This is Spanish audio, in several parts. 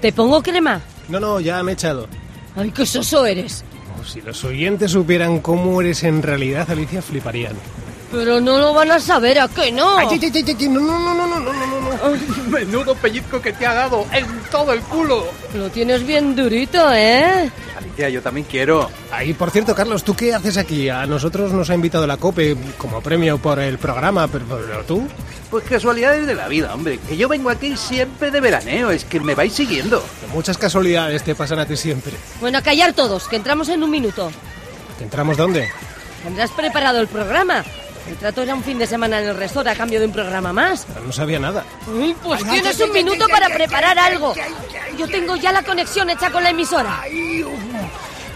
¿Te pongo crema? No, no, ya me he echado. Ay, qué soso eres. Oh, si los oyentes supieran cómo eres en realidad, Alicia, fliparían. Pero no lo van a saber, ¿a qué no? Ay, ay, ay, ay, ay, no, no, no, no, no, no, no, no. Menudo pellizco que te ha dado en todo el culo. Lo tienes bien durito, ¿eh? Alicia, yo también quiero. Ay, por cierto, Carlos, ¿tú qué haces aquí? A nosotros nos ha invitado la COPE como premio por el programa, pero, pero tú... Pues casualidades de la vida, hombre. Que yo vengo aquí siempre de veraneo, es que me vais siguiendo. Muchas casualidades te pasan a ti siempre. Bueno, a callar todos, que entramos en un minuto. ¿Entramos dónde? ¿Tendrás preparado el programa? El trato era un fin de semana en el resort a cambio de un programa más. No sabía nada. Pues tienes un minuto para preparar algo. Yo tengo ya la conexión hecha con la emisora.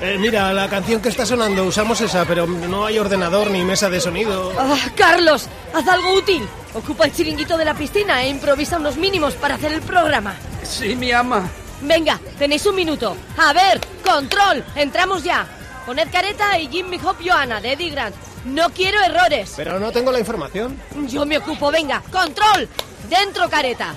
Eh, mira, la canción que está sonando, usamos esa, pero no hay ordenador ni mesa de sonido. Ah, Carlos, haz algo útil. Ocupa el chiringuito de la piscina e improvisa unos mínimos para hacer el programa. Sí, mi ama. Venga, tenéis un minuto. A ver, control, entramos ya. Poned careta y Jimmy Hop Johanna de Eddie Grant. No quiero errores. Pero no tengo la información. Yo me ocupo, venga, control. Dentro careta.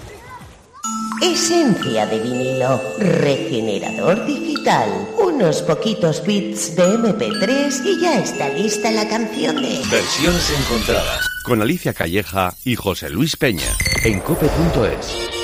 Esencia de vinilo, regenerador digital, unos poquitos bits de MP3 y ya está lista la canción de... Versiones encontradas. Con Alicia Calleja y José Luis Peña. En cope.es.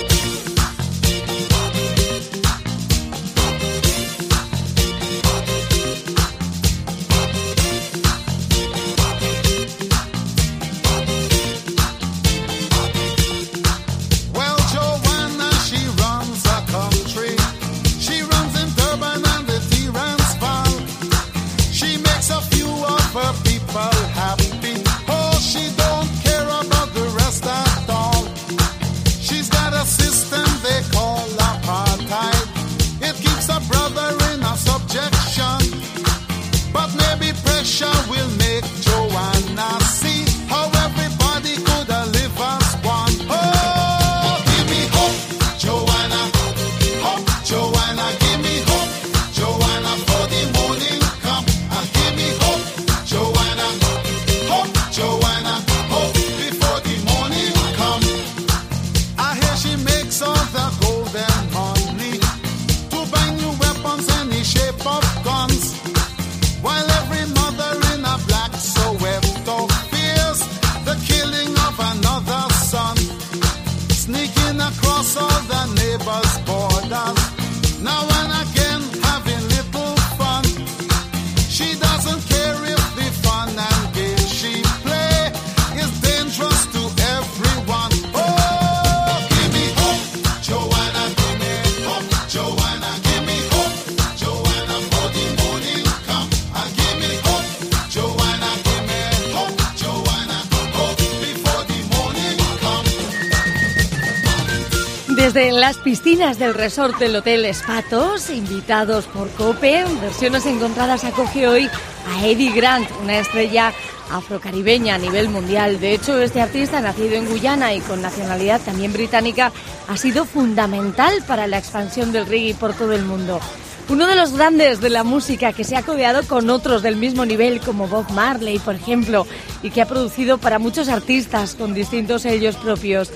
Desde las piscinas del resort del Hotel Espatos, invitados por COPE, versiones encontradas acoge hoy a Eddie Grant, una estrella afrocaribeña a nivel mundial. De hecho, este artista, nacido en Guyana y con nacionalidad también británica, ha sido fundamental para la expansión del reggae por todo el mundo. Uno de los grandes de la música que se ha codeado con otros del mismo nivel, como Bob Marley, por ejemplo, y que ha producido para muchos artistas con distintos sellos propios.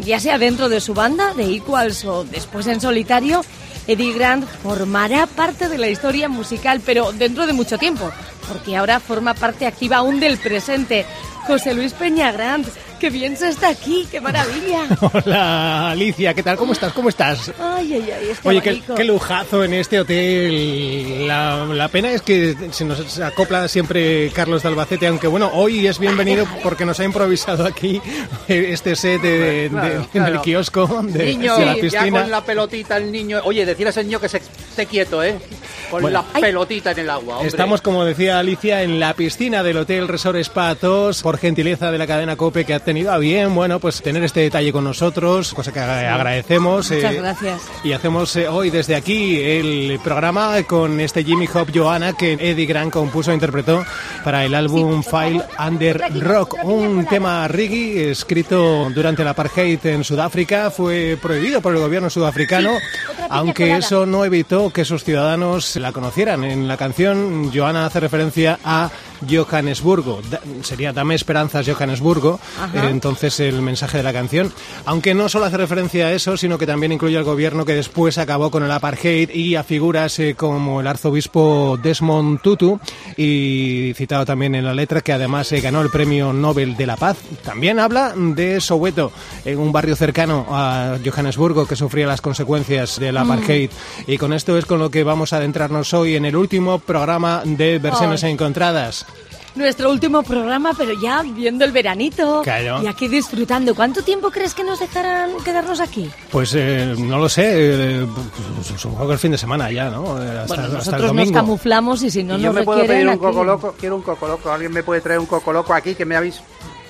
Ya sea dentro de su banda, de Equals o después en solitario, Eddie Grant formará parte de la historia musical, pero dentro de mucho tiempo, porque ahora forma parte activa aún del presente. José Luis Peña Grant, qué bien se está aquí, qué maravilla. Hola, Alicia, ¿qué tal? ¿Cómo estás? ¿Cómo estás? Ay, ay, ay, este Oye, qué, lujazo en este hotel. La, la pena es que se nos acopla siempre Carlos de Albacete, aunque bueno, hoy es bienvenido porque nos ha improvisado aquí este set de- de- Claro, el claro. kiosco de, Niño, de la ya piscina. con la pelotita el niño. Oye, decir a ese niño que se esté quieto, ¿eh? Con Bueno. la pelotita en el agua. hombre. Estamos, como decía Alicia, en la piscina del Hotel Resort Spa por gentileza de la cadena COPE que ha tenido a bien, bueno, pues tener este detalle con nosotros, cosa que agra- agradecemos. Muchas eh, gracias. Y hacemos eh, hoy desde aquí el programa con este Jimmy Hop Johanna que Eddie Grant compuso e interpretó para el álbum File Under Rock, un tema reggae escrito durante el apartheid en Sudáfrica, fue prohibido por el gobierno sudafricano, aunque eso no evitó que sus ciudadanos la conocieran. En la canción Johanna hace referencia a Johannesburgo. Da- sería Dame Esperanzas Johannesburgo, eh, entonces el mensaje de la canción. Aunque no solo hace referencia a eso, sino que también incluye al gobierno que después acabó con el apartheid y a figuras eh, como el arzobispo Desmond Tutu y citado también en la letra que además eh, ganó el premio Nobel de la Paz. También habla de Soweto, en un barrio cercano a Johannesburgo que sufría las consecuencias del apartheid. Y con esto es con lo que vamos a adentrarnos hoy en el último programa de versiones encontradas. Nuestro último programa, pero ya viendo el veranito. Claro. Y aquí disfrutando. ¿Cuánto tiempo crees que nos dejarán quedarnos aquí? Pues eh, no lo sé, eh, pues, supongo que el fin de semana ya, ¿no? Eh, Hasta, Bueno, hasta el nosotros nos camuflamos y si no y yo nos me puedo pedir un aquí. coco loco. Quiero un coco loco. ¿Alguien me puede traer un coco loco aquí que me habéis...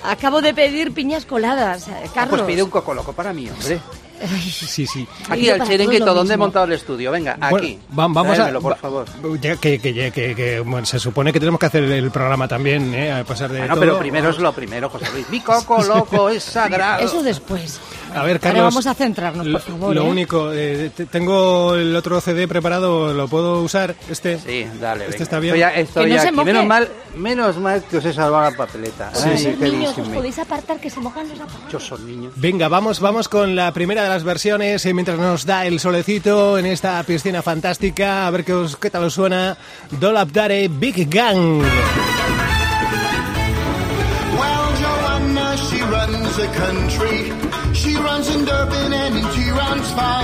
Acabo de pedir piñas coladas, eh, Ah, Carlos. pues pide un coco loco para mí, hombre. Sí, sí. Aquí al chiringuito, donde he montado el estudio. Venga, Bueno, aquí. va- vamos a. Por favor. ya que, que, que, que- que, bueno, se supone que tenemos que hacer el programa también, ¿eh? A pasar de. Bueno, todo. pero primero es lo primero, José Luis. Mi coco loco es sagrado. Eso después. A ver, Ahora Carlos. vamos a centrarnos, por lo- favor, Lo ¿eh? único, eh, te- tengo el otro CD preparado, ¿lo puedo usar? Este. Sí, dale, Este venga. está bien. Estoy, ya- estoy Que no ya se aquí. moje. Menos mal, menos mal que os he salvado la papeleta. Sí, Ay, sí. qué Niños, os podéis apartar que se mojan los zapatos. Muchos son niños. Venga, vamos, vamos con la primera de las versiones eh, mientras nos da el solecito en esta piscina fantástica. A ver qué, os, qué tal os suena. Dolap Dare Big Gang. Well, Joanna, she runs the country. And in Transvaal.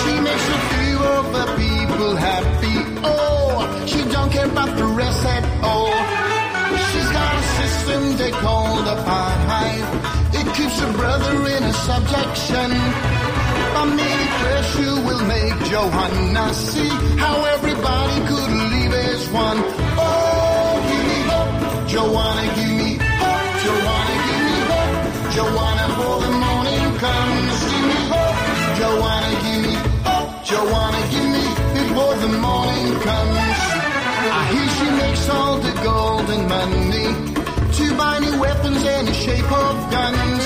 She makes a few of the people happy. Oh, she don't care about the rest at all. She's got a system they call the apartheid. It keeps her brother in a subjection. Family pressure will make Johanna see how everybody could live as one. Oh, give me hope, Joanna, give me hope, Joanna, give me hope, Joanna, for the morning comes. I hear she makes all the gold and money to buy new weapons in the shape of guns.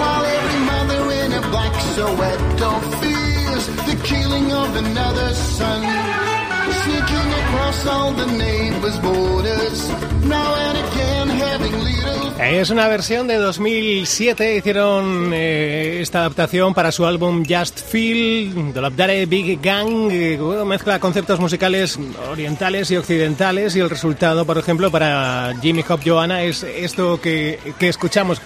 While every mother in a black Soweto fears the killing of another son. Sneaking across all the neighbors' borders, now and again having little Es una versión de 2007, hicieron eh, esta adaptación para su álbum Just Feel, de Dare Big Gang, eh, mezcla conceptos musicales orientales y occidentales y el resultado, por ejemplo, para Jimmy Hop Johanna es esto que, que escuchamos.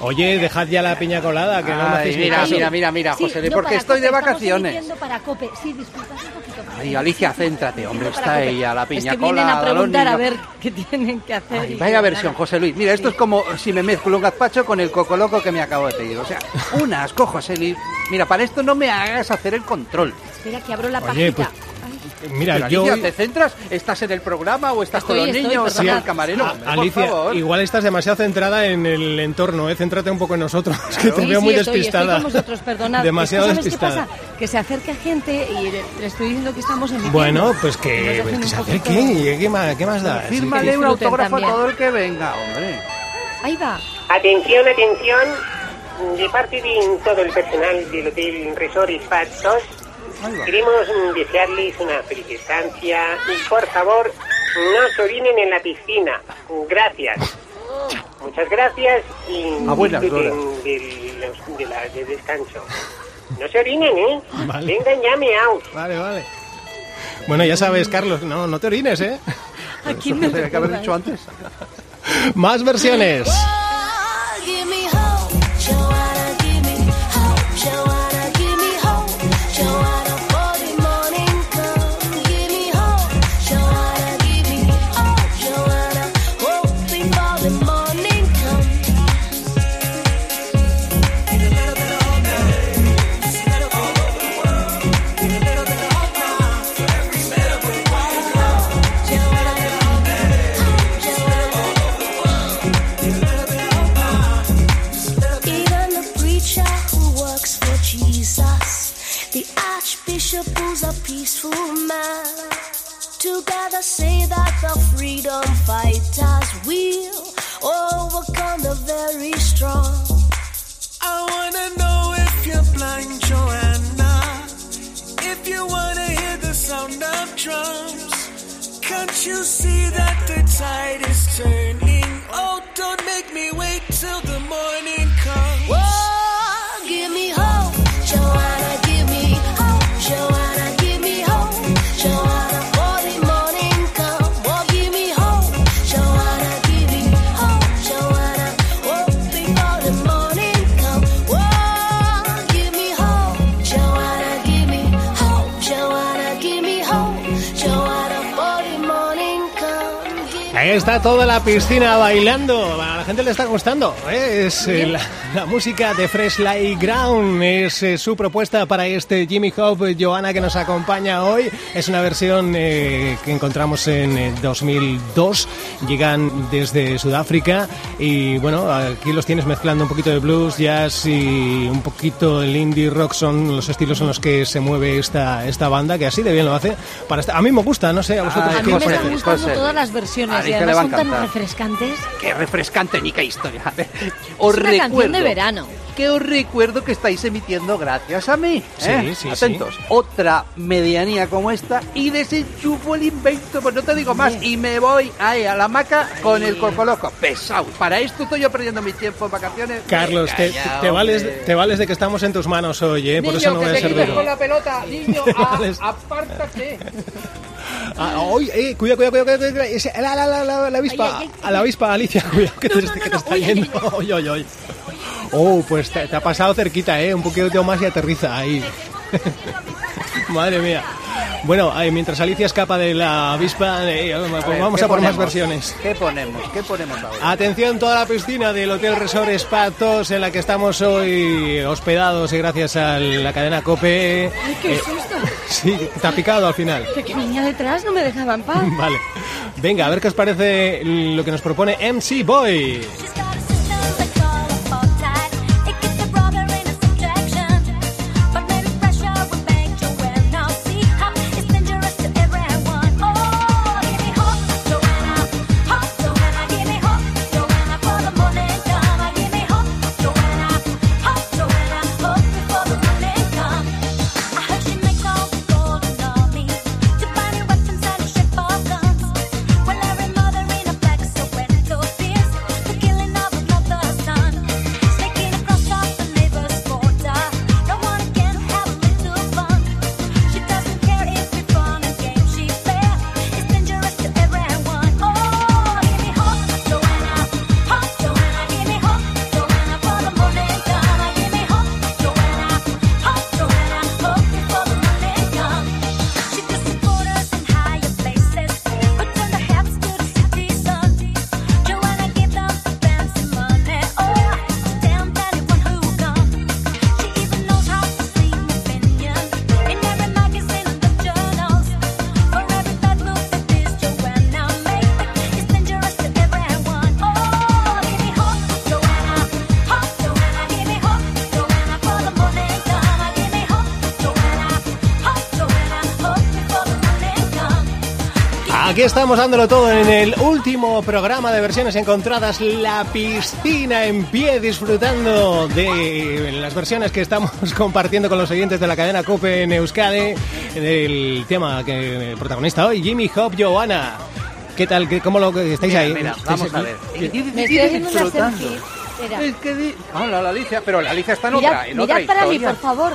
Oye, dejad ya la piña colada, que no me hacéis mira, caso. mira, mira, mira, Sí, José porque estoy Cope, de vacaciones. para Cope. Sí. Ay, Alicia, céntrate, hombre, está ella, la piña Es que vienen a preguntar a ver qué tienen que hacer. Ay, vaya versión. José Luis. Mira, esto es como si me mezclo un gazpacho con el coco loco que me acabo de pedir. O sea, un asco, José Luis. Mira, para esto no me hagas hacer el control. Espera que abro la Oye, pajita. pues, Mira, Pero, yo... Alicia, ¿te centras? ¿Estás en el programa o estás con Estoy, los estoy, niños con el camarero? A- Hombre, por Alicia, favor. igual estás demasiado centrada en el entorno, ¿eh? Céntrate un poco en nosotros, que te Sí, veo sí, muy estoy, despistada. Estoy con vosotros, perdonad. demasiado Es que, ¿sabes despistada. qué pasa? Que se acerca gente y le, estoy diciendo que estamos en Bueno, pues que, dejen que se acerque, ¿qué más, qué más da? Fírmale un autógrafo también. a todo el que venga, hombre. Ahí va. Atención, atención. De parte de todo el personal del Hotel Resort Spa 2, Ahí va. Queremos desearles una feliz estancia y por favor, no se orinen en la piscina. Gracias. Muchas gracias y A buenas disfruten horas. del, los- de la- descanso. No se orinen, ¿eh? Vale. Vengan ya meaos. Vale, vale. Bueno, ya sabes, Carlos, no, no te orines, ¿eh? No tenía que haber dicho antes. Más versiones. Jesus, the archbishop was a peaceful man, together say that the freedom fighters will overcome the very strong. I wanna know if you're blind, Joanna. If you wanna hear the sound of drums, Can't you see that the tide is turning? Oh, don't make me wait till the morning comes. Está toda la piscina bailando. Gente le está gustando. ¿eh? Es eh, la, la música de Fresh Light Ground. Es eh, su propuesta para este Jimmy Hop Johanna que nos acompaña hoy. Es una versión eh, que encontramos en eh, 2002. Llegan desde Sudáfrica. Y bueno, aquí los tienes mezclando un poquito de blues, jazz y un poquito el indie rock. Son los estilos en los que se mueve esta, esta banda, que así de bien lo hace. Para esta- a mí me gusta, no sé, a vosotros. Ay, A mí me están gustando todas las versiones y además son tan refrescantes. Qué refrescante qué historia. A ver, Os Es una recuerdo canción de verano. que os recuerdo que estáis emitiendo gracias a mí. ¿eh? Sí, sí, Atentos. Otra medianía como esta y desenchufo el invento, pues no te digo más. Y me voy ahí a la hamaca con el cocoloco. Pesado. Para esto estoy yo perdiendo mi tiempo en vacaciones. Carlos, te, ya, te vales, te vales de que estamos en tus manos hoy, ¿eh? por Niño, eso no que voy a servir. con la pelota, niño, a- apártate. Ah, oye, eh, cuidado, cuidado, cuidado, cuidado, cuidado, ese- la, la, la, la, la avispa, Ay, ay, ay. a la avispa, Alicia, cuidado, que te, No, no, que no, te no, está yendo. Oye, oye, oye. Oh, pues te, te ha pasado cerquita, ¿eh? Un poquito más y aterriza ahí. Madre mía. Bueno, eh, mientras Alicia escapa de la avispa, eh, pues ver, vamos ¿qué a por más versiones. ¿Qué ponemos? ¿Qué ponemos ahora? Atención, toda la piscina del Hotel Resort Espatos en la que estamos hoy hospedados y gracias a la cadena COPE. Ay, qué Eh, susto. Sí, te ha picado al final. Que, que venía detrás no me dejaba en paz. Vale. Venga, a ver qué os parece lo que nos propone MC Boy. Aquí estamos dándolo todo en el último programa de versiones encontradas, La Piscina en pie, disfrutando de las versiones que estamos compartiendo con los oyentes de la cadena COPE en Euskadi, del tema que protagonista hoy, Jimmy Hop Johanna. ¿Qué tal? ¿Qué- ¿Cómo lo que estáis Mira, ahí? mira, ¿Estáis vamos a ver. Me estoy haciendo una Disfrutando. selfie. Espera. Es que di... Hola, la Alicia, pero la Alicia está en Mirad, otra, en otra mirad para mí, por favor.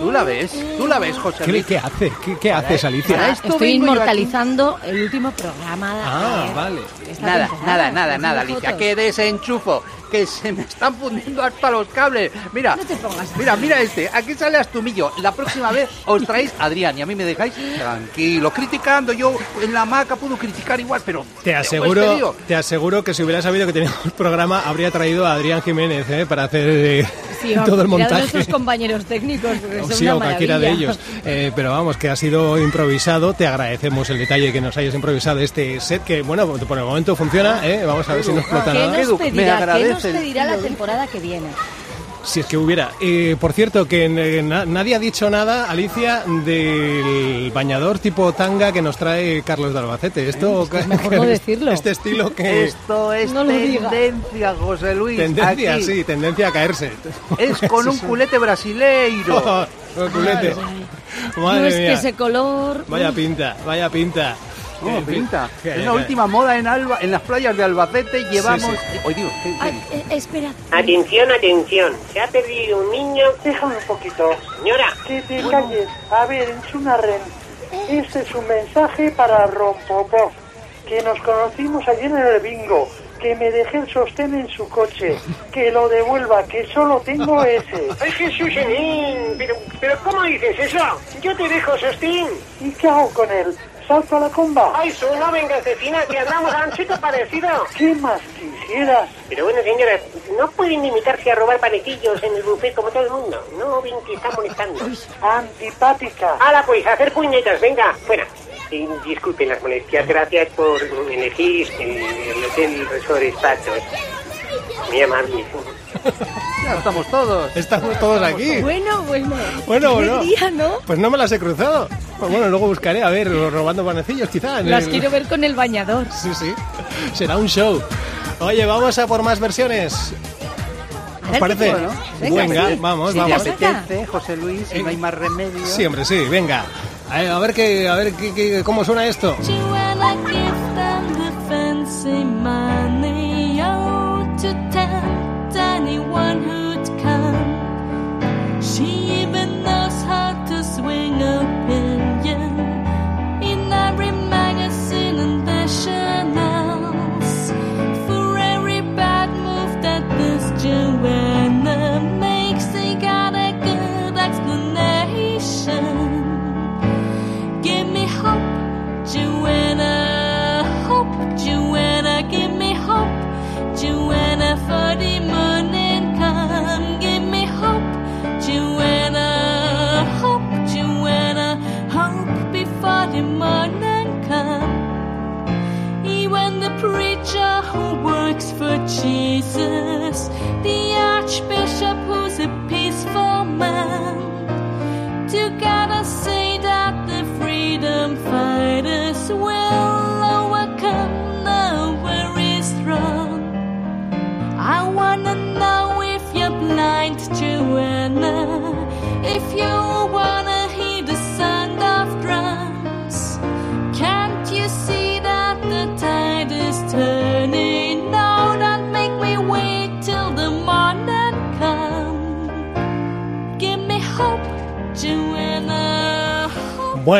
Tú la ves, tú la ves, José ¿Qué, Luis. qué hace? ¿Qué, qué haces, Alicia? Estoy inmortalizando el último programa. Ah, de- vale. Esta Nada, nada, nada, nada, Alicia, fotos. que desenchufo, que se me están fundiendo hasta los cables. Mira, No te pongas así. mira, mira este, aquí sale Astumillo. La próxima vez os traéis a Adrián y a mí me dejáis tranquilo, criticando. Yo en la maca puedo criticar igual, pero... Te aseguro, tío- te aseguro que si hubiera sabido que teníamos programa, habría traído a Adrián Jiménez ¿eh? para hacer eh, Sí, todo el montaje. nuestros compañeros técnicos. O son sí, una o cualquiera de ellos. Eh, pero vamos, que ha sido improvisado. Te agradecemos el detalle que nos hayas improvisado este set, que bueno, por el momento funciona. ¿eh? Vamos a ver si no explota ¿Qué nada. nos pedirá, ¿qué nos pedirá la temporada que viene? Si es que hubiera. Eh, por cierto, que eh, na- nadie ha dicho nada, Alicia, del bañador tipo tanga que nos trae Carlos de Albacete. Esto, es mejor no decirlo. Este estilo que. Esto es No lo diga. tendencia, José Luis. Tendencia, aquí. sí, tendencia a caerse. Es con un culete brasileiro. Oh, culete. no Madre es mía. que ese color... Vaya pinta, vaya pinta. Oh, En fin. pinta. Es la que- última moda en Alba, en las playas de Albacete llevamos. sí. Oye, digo, ¿qué- qué Ay, eh, espera. Atención, atención. Se ha perdido un niño. Déjame un poquito. Señora, Que te calles. A ver, en Chunarren, este es un mensaje para Rompopov, que nos conocimos ayer en el bingo, que me dejé el sostén en su coche, que lo devuelva, que solo tengo ese. ¡Ay, Jesús! Pero, pero ¿cómo dices eso? Yo te dejo sostín. ¿Y qué hago con él? ¿Salto a la comba? Ay, su no vengas de fina, que andamos a un chico parecido. ¿Qué más quisieras? Pero bueno, señora, no pueden limitarse a robar panecillos en el buffet como todo el mundo. No ven que están molestando. Antipática. Hala, pues, hacer puñetas, venga, fuera. Disculpen las molestias, gracias por elegir el, el Hotel Resort Espatos. Muy amable. Ya estamos todos. Estamos todos aquí. Bueno, bueno. Bueno, bueno. día, ¿no? Pues no me las he cruzado. Pues bueno, luego buscaré, a ver, robando panecillos quizá. Las el- quiero ver con el bañador. Sí, sí. Será un show. Oye, vamos a por más versiones. A ¿Os ver, parece? ¿qué Bueno, Venga, Venga, sí. vamos, Sí, vamos. te ¿Te apetece, José Luis? Si Eh, no hay más remedio. Sí, hombre, sí, venga. A ver, a ver qué, a ver qué, qué- cómo suena esto.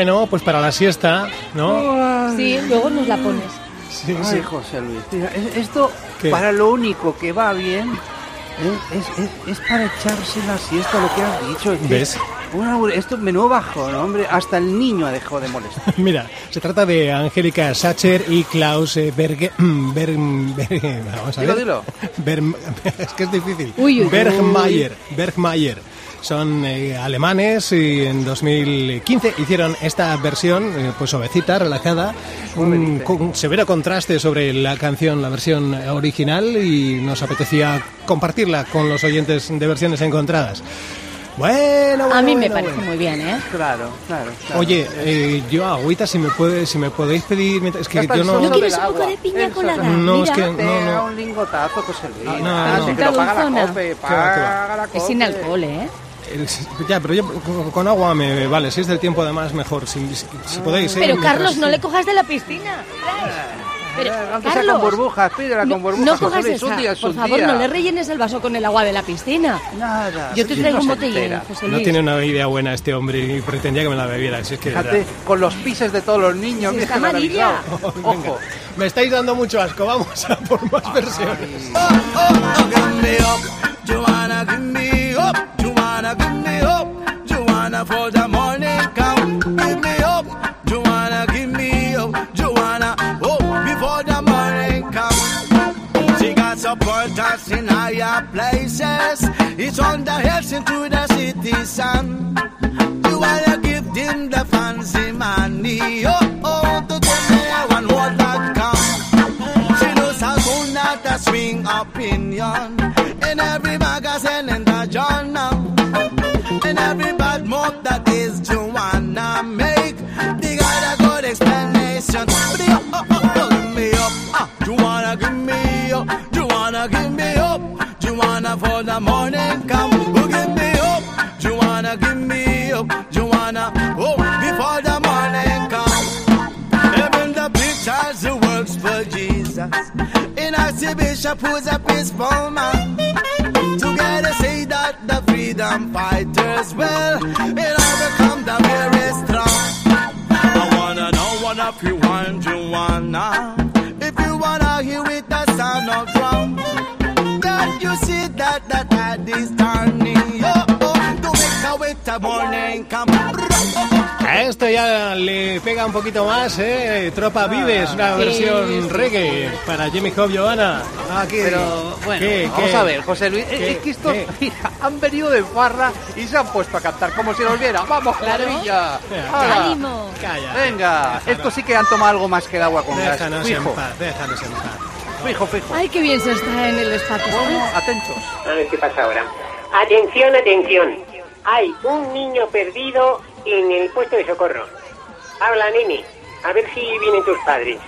Bueno, pues para la siesta, ¿no? Sí, luego nos la pones. Sí, Ay, sí. José Luis. mira, es- esto, ¿Qué? para lo único que va bien, ¿eh? es, es- es para echarse la siesta, lo que has dicho. Es ¿Ves? una- esto menudo bajón, hombre. Hasta el niño ha dejado de molestar. Mira, se trata de Angélica Sacher y Klaus eh, Berge, Ber- Ber- vamos a Dilo, ver. dilo. Berm- es que es difícil. Uy, uy, uy. Bergmayer, Bergmayer. Son eh, alemanes y en 2015 hicieron esta versión, eh, pues suavecita, relajada, un, con un severo contraste sobre la canción, la versión original y nos apetecía compartirla con los oyentes de versiones encontradas. Bueno, bueno, A mí me bueno, parece bueno. muy bien, ¿eh? Claro, claro. claro. Oye, eh, yo agüita si me puede, si me podéis pedir, es que yo no, ¿No quieres un poco de piña colada? No, Mira. es que- Te no, no. un lingotazo, José Luis. No, no, Ah, no. sí, pero paga la cope, paga la Es sin cope. alcohol, ¿eh? El- ya, pero yo con, agua me vale. Si es del tiempo además mejor, si, si- si podéis. ¿eh? Pero Carlos, no le cojas de la piscina. Pero, Eh, Aunque sea con Carlos, burbujas, pídela no, con burbujas. no cojas esa. día Por favor, día. no le rellenes el vaso con el agua de la piscina. Nada. Yo te traigo no un botellín. José No Luis. tiene una idea buena este hombre y pretendía que me la bebiera. Si es que, Fíjate, verdad. con los pises de todos los niños. Mira está amarilla. Venga, Ojo. me estáis dando mucho asco. Vamos a por más versiones. up, Joanna, give me up, Joanna, Joanna, for the morning come. Give me up, Joanna, give me up, Joanna, oh, before the morning come. She got supporters in higher places. It's on the hills into the city sun. You wanna give them the fancy money, oh, oh, to get me one more that come. She knows how to swing opinion in every magazine Joanna for the morning come. Who give me up? Joanna, give me up. Joanna, Oh, before the morning come. Even the pictures, who works for Jesus. In Archbishop who's a peaceful man. Together say that the freedom fighters will. It all become the very strong. I wanna know what if you want, Joanna. You see that the tide is turning, yo, to make a way the morning come. A esto ya le pega un poquito más, ¿eh? Tropa Vives, una Sí, versión sí. reggae para Jimmy Hop Johanna. Aquí, Pero bueno, ¿Qué, vamos qué? a ver, José Luis, ¿Qué? es que estos han venido de farra y se han puesto a cantar como si nos viera. ¡Vamos, Claro. ¡Hala! ¡Ánimo! Calla. Venga, estos sí que han tomado algo más que el agua con gas. Déjanos en paz, déjanos en paz. Fijo, fijo. Ay, qué bien se está en el espacio. Bueno, atentos. A ver qué pasa ahora. Atención, atención. Hay un niño perdido en el puesto de socorro. Habla, nene. A ver si vienen tus padres.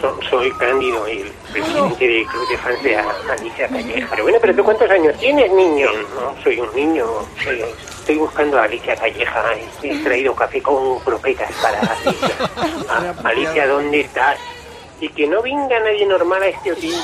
So- soy Cándido, el presidente del Club de Fans de Alicia Calleja. Pero bueno, pero tú cuántos años tienes, niño? No, soy un niño. soy- Estoy buscando a Alicia Calleja. He traído café con croquetas para Alicia. Ah, Alicia, ¿dónde estás? Y que no venga nadie normal a este hotel.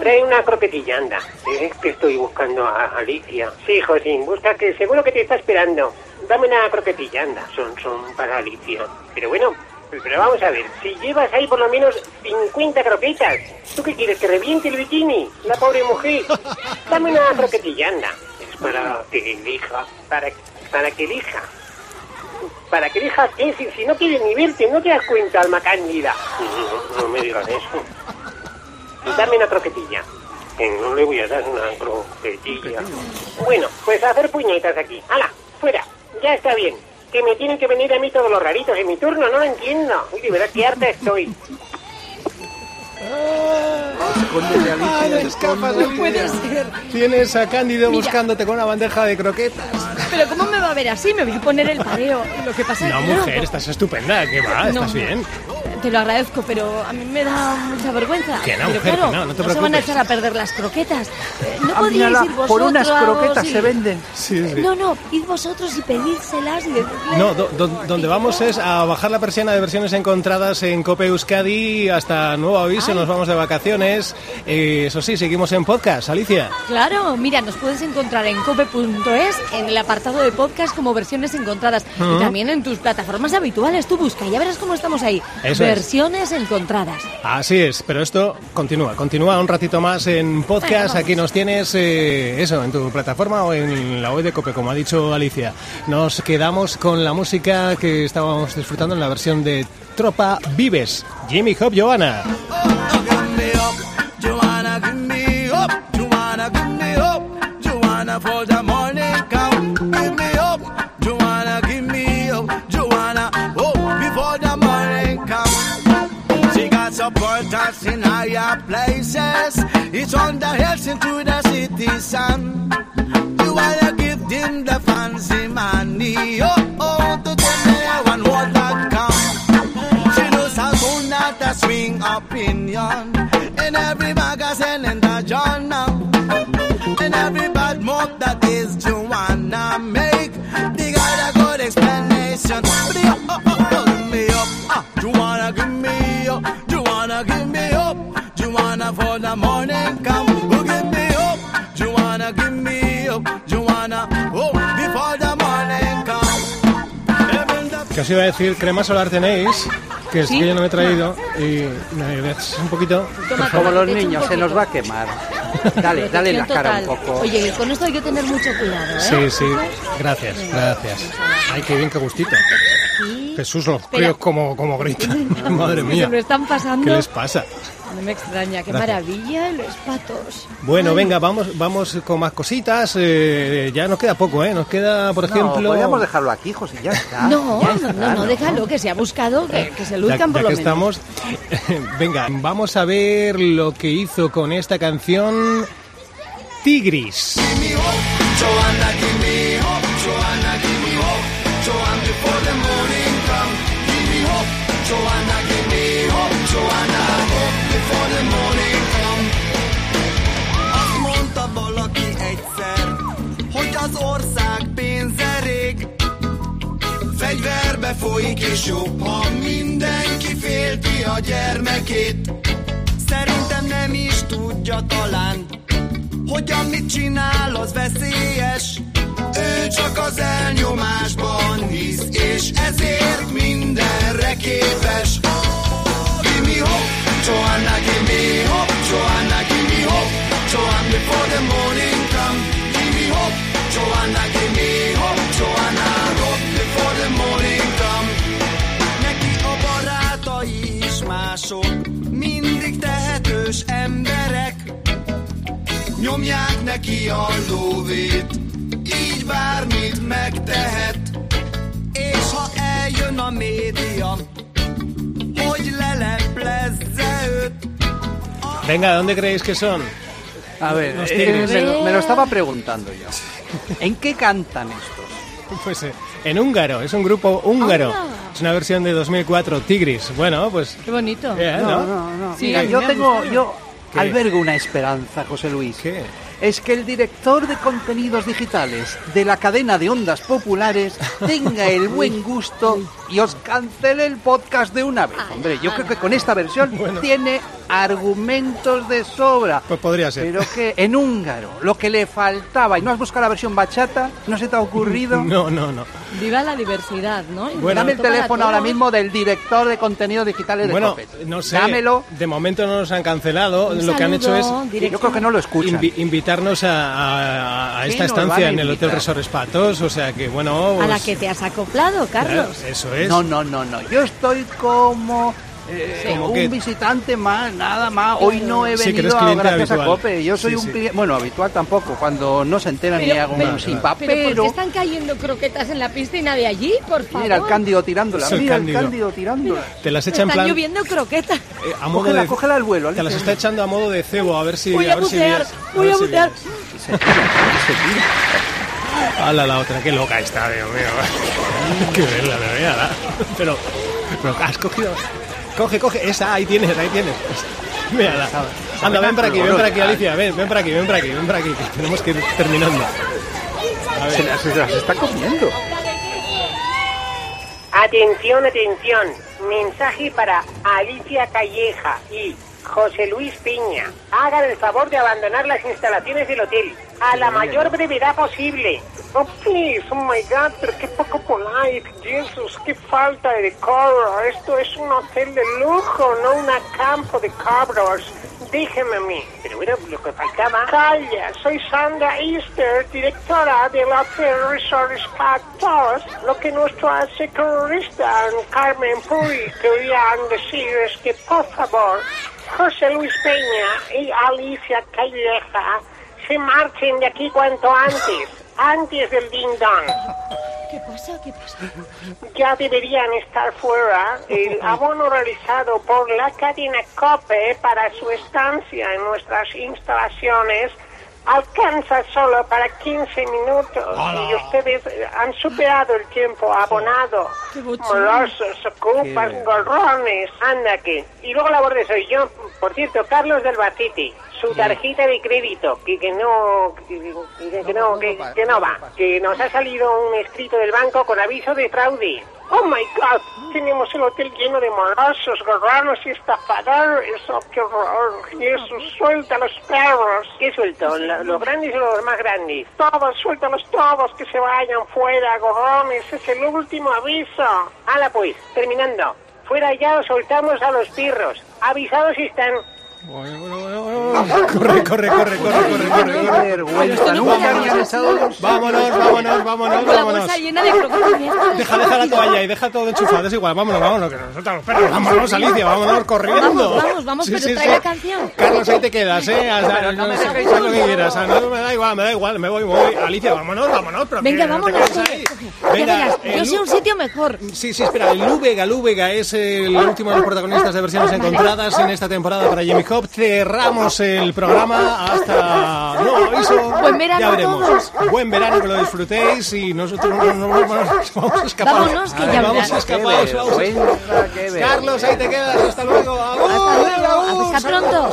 Trae una croquetilla, anda. Es que estoy buscando a Alicia. Sí, Josín, busca que seguro que te está esperando. Dame una croquetilla, anda. Son, son para Alicia. Pero bueno, pero vamos a ver. Si llevas ahí por lo menos 50 croquetas, ¿tú qué quieres? ¿Que reviente el bikini? La pobre mujer. Dame una croquetilla, anda. Es para que elija. Para, para que elija. Para que elija qué, si, si no quieres ni verte, no te das cuenta, alma cándida. No, no me digas eso. Dame una croquetilla. Que no le voy a dar una croquetilla. Bueno, pues a hacer puñetas aquí. ¡Hala! ¡Fuera! Ya está bien. Que me tienen que venir a mí todos los raritos en mi turno, no lo entiendo. Uy, de verdad, qué harta estoy. Ah, no escapas, no Puede ser. Tienes a Cándido Mira. buscándote con una bandeja de croquetas. Pero ¿cómo me va a ver así? Me voy a poner el pareo. Lo que pasa No, es que... mujer, estás estupenda. ¿Qué va? No, ¿Estás bien? Te lo agradezco, pero a mí me da mucha vergüenza. Que no, pero mujer, claro, que no, no te se van a preocupes. echar a perder las croquetas. Eh, No Ah, podríais mírala, ir vosotros... por unas croquetas y- se venden. Sí, sí. No, no, id vosotros y pedírselas y. No, do- do- donde vamos es a bajar la persiana de versiones encontradas en Cope Euskadi. Hasta nuevo aviso, Ay. nos vamos de vacaciones. Eh, eso sí, seguimos en podcast, Alicia. Claro, mira, nos puedes encontrar en cope.es, en el apartado de podcast como versiones encontradas. Y también en tus plataformas habituales. Tú busca, ya verás cómo estamos ahí. Eso es. versiones encontradas. Así es, pero esto continúa, continúa un ratito más en podcast. Aquí nos tienes eh, eso, en tu plataforma o en la web de Cope, como ha dicho Alicia. Nos quedamos con la música que estábamos disfrutando en la versión de Tropa Vives, Jimmy Hop Johanna. Places. It's on the hills into the city sun. You wanna give them the fancy money, oh, oh, to tell me I want word that come. She knows how to not a swing opinion in every magazine in the journal. In every bad move that is Que os iba a decir, crema solar tenéis, que es ¿Sí? que yo no me he traído, y me ves un poquito. Toma, Como los niños, se nos va a quemar. Dale, dale la cara un poco. Oye, con esto hay que tener mucho cuidado, ¿eh? Sí, sí, gracias, gracias. Ay, qué bien, qué gustito. Jesús, los críos como, como gritan. Madre Se mía, lo están pasando. ¿qué les pasa? No me extraña, qué Gracias. maravilla los patos. Bueno, venga, vamos, vamos con más cositas. eh, ya nos queda poco, ¿eh? Nos queda, por No, ejemplo... podríamos dejarlo aquí, José, ya está. No, ya no, está, no, no, déjalo, que se ha buscado, que, que se Ya, luzcan por ya lo que menos. estamos, venga, vamos a ver lo que hizo con esta canción Tigris. Ország pénze. Fegyverbe folyik és jobb, ha mindenki félti a gyermekét. Szerintem nem is tudja talán, hogy amit csinál, az veszélyes. Ő csak az elnyomásban hisz, és ezért mindenre képes. Oh, give me hope, Joanna, give me hope, Joanna, give me Joanna, before the morning Joanna, give me hope, Joanna, hope before the morning come. Neki a barátai is mások, mindig tehetős emberek. Nyomják neki a lóvét, így bármit megtehet. És ha eljön a média, hogy leleplezze őt, Venga, ¿dónde creéis que son? A ver, eh, me, lo, me lo estaba preguntando yo. ¿En qué cantan estos? Pues eh, en húngaro, es un grupo húngaro. Anda. Es una versión de 2004, Tigris. Bueno, pues... Qué bonito. eh, ¿no? No, no, no. Sí, Mira, yo tengo, yo ¿Qué? albergo una esperanza, José Luis. ¿Qué? Es que el director de contenidos digitales de la cadena de ondas populares tenga el buen gusto y os cancele el podcast de una vez. Hombre, yo creo que con esta versión Bueno. tiene argumentos de sobra. Pues podría ser. Pero que en húngaro, lo que le faltaba, y no has buscado la versión bachata, no se te ha ocurrido. No, no, no. Viva la diversidad, ¿no? Bueno. Dame el teléfono ahora mismo del director de contenidos digitales de Bueno, Copet. no sé. Dámelo. De momento no nos han cancelado. Un Lo que han hecho es. Yo creo que no lo escuchan. invi- invitarnos a, a- a Sí, esta estancia a en el Hotel. Resort Espatos. O sea que, bueno... A la pues, que te has acoplado, Carlos. claro, eso es. No, no, no, no. Yo estoy como eh, ¿Cómo un visitante más, nada más. Hoy no he Sí, que eres venido a gracias a habitual. Cope. Yo soy Sí, un sí. cliente, bueno, habitual tampoco. Cuando no se enteran ni Pero- hago pero- un simpa, Pero, ¿por pero qué están cayendo croquetas en la piscina de allí, por favor? mira el cándido tirándola, mira Cándido. el cándido tirándola. Te las echa en Están plan... lloviendo croquetas. eh, a modo Cógela, de, cógela al vuelo. Te las está echando a modo de cebo, a ver si... Voy a ver si bucear, voy ver a si bucear. Hala la otra, qué loca está, Dios mío. Qué verla, de verdad. Pero, pero has cogido. Coge, coge, esa, ahí tienes, ahí tienes. Mírala. Anda, ven por aquí, ven por aquí, Alicia, ven, ven por aquí, ven por aquí, ven por aquí, que tenemos que ir terminando. A Se ver, las, se las está comiendo. Atención, atención. Mensaje para Alicia Calleja y José Luis Piña. Hagan el favor de abandonar las instalaciones del hotel a la mayor brevedad posible. Oh, please, oh my God, pero qué poco polite. Jesus, qué falta de decoro. Esto es un hotel de lujo, no un campo de cabros. Déjeme a mí. Pero bueno, lo que faltaba. Calla, soy Sandra Easter, directora del Hotel Resort Spa Plus. Lo que nuestro securista Carmen Puri querían decir es que, por favor, José Luis Peña y Alicia Calleja se marchen de aquí cuanto antes, antes del ding dong. ¿Qué pasa? ¿Qué pasa? Ya deberían estar fuera. El abono realizado por la cadena COPE para su estancia en nuestras instalaciones alcanza solo para 15 minutos y ustedes eh, han superado el tiempo abonado. Molosos, ocupas, gorrones, anda que. Y luego la borde soy yo. Por cierto, Carlos del Baciti, su tarjeta de crédito, que, que no, que, que- que no, que, que no va, que nos ha salido un escrito del banco con aviso de fraude. Oh my God, tenemos el hotel lleno de morosos, gorrones y estafadores. Oh, qué horror. Jesús, suelta a los perros. ¿Qué suelto? ¿Lo- ¿Los grandes o los más grandes? Todos, suéltalos todos, que se vayan fuera, gorrones. Es el último aviso. Hala pues, terminando. Fuera ya os soltamos a los pirros. Avisados están. Corre, corre, corre, corre, corre, corre, corre. vergüenza. Nunca Vámonos, vámonos, vámonos, Con la vámonos. bolsa llena de croquetas. Deja, deja la toalla y deja todo enchufado, es igual, vámonos, vámonos, que nosotros los perros, vámonos, Alicia, vámonos corriendo. Vamos, vamos, vamos, pero trae la canción. Carlos, ahí te quedas, ¿eh? Hasta- no me dejéis lo que quieras, no, me da igual, me da igual, me voy, me voy. Alicia, vámonos, vámonos, pero Venga, que no te vámonos. quedes coge, ahí. coge. Ya Venga, verás, el yo sé Lu- un sitio mejor. Sí, sí, espera, el Lúbega, Lúbega es el último de los protagonistas de versiones encontradas en esta temporada para Jimmy Hop. Cerramos el programa hasta nuevo aviso. Buen verano ya a veremos. todos. Buen verano, que lo disfrutéis y nosotros nos, nos- nos vamos escapados. Vámonos, que ya vamos escapados. Carlos, ahí te quedas, hasta luego. Hasta luego, hasta pronto.